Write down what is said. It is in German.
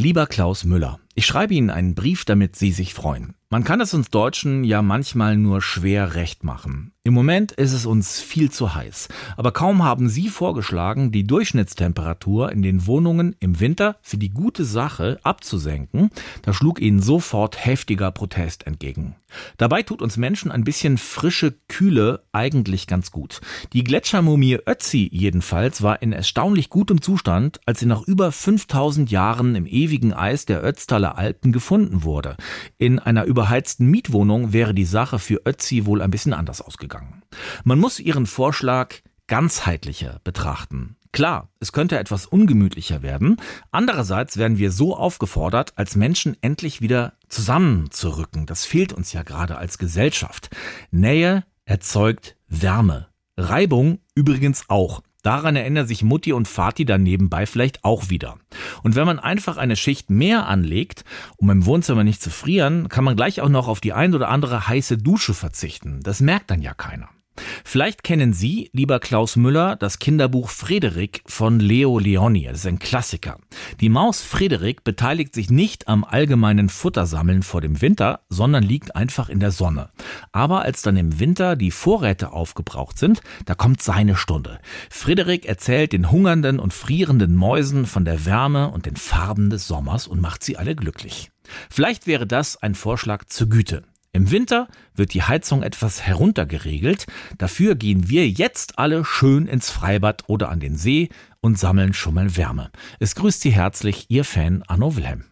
Lieber Klaus Müller, ich schreibe Ihnen einen Brief, damit Sie sich freuen. Man kann es uns Deutschen ja manchmal nur schwer recht machen. Im Moment ist es uns viel zu heiß. Aber kaum haben Sie vorgeschlagen, die Durchschnittstemperatur in den Wohnungen im Winter für die gute Sache abzusenken, da schlug Ihnen sofort heftiger Protest entgegen. Dabei tut uns Menschen ein bisschen frische Kühle eigentlich ganz gut. Die Gletschermumie Ötzi jedenfalls war in erstaunlich gutem Zustand, als sie nach über 5000 Jahren im ewigen Eis der Ötztaler Alpen gefunden wurde. In einer überheizten Mietwohnung wäre die Sache für Ötzi wohl ein bisschen anders ausgegangen. Man muss ihren Vorschlag ganzheitlicher betrachten. Klar, es könnte etwas ungemütlicher werden. Andererseits werden wir so aufgefordert, als Menschen endlich wieder zusammenzurücken. Das fehlt uns ja gerade als Gesellschaft. Nähe erzeugt Wärme. Reibung übrigens auch. Daran erinnern sich Mutti und Vati dann nebenbei vielleicht auch wieder. Und wenn man einfach eine Schicht mehr anlegt, um im Wohnzimmer nicht zu frieren, kann man gleich auch noch auf die ein oder andere heiße Dusche verzichten. Das merkt dann ja keiner. Vielleicht kennen Sie, lieber Klaus Müller, das Kinderbuch Frederik von Leo Leoni. Das ist ein Klassiker. Die Maus Frederik beteiligt sich nicht am allgemeinen Futtersammeln vor dem Winter, sondern liegt einfach in der Sonne. Aber als dann im Winter die Vorräte aufgebraucht sind, da kommt seine Stunde. Frederik erzählt den hungernden und frierenden Mäusen von der Wärme und den Farben des Sommers und macht sie alle glücklich. Vielleicht wäre das ein Vorschlag zur Güte. Im Winter wird die Heizung etwas heruntergeregelt. Dafür gehen wir jetzt alle schön ins Freibad oder an den See und sammeln schon mal Wärme. Es grüßt Sie herzlich Ihr Fan Arno Wilhelm.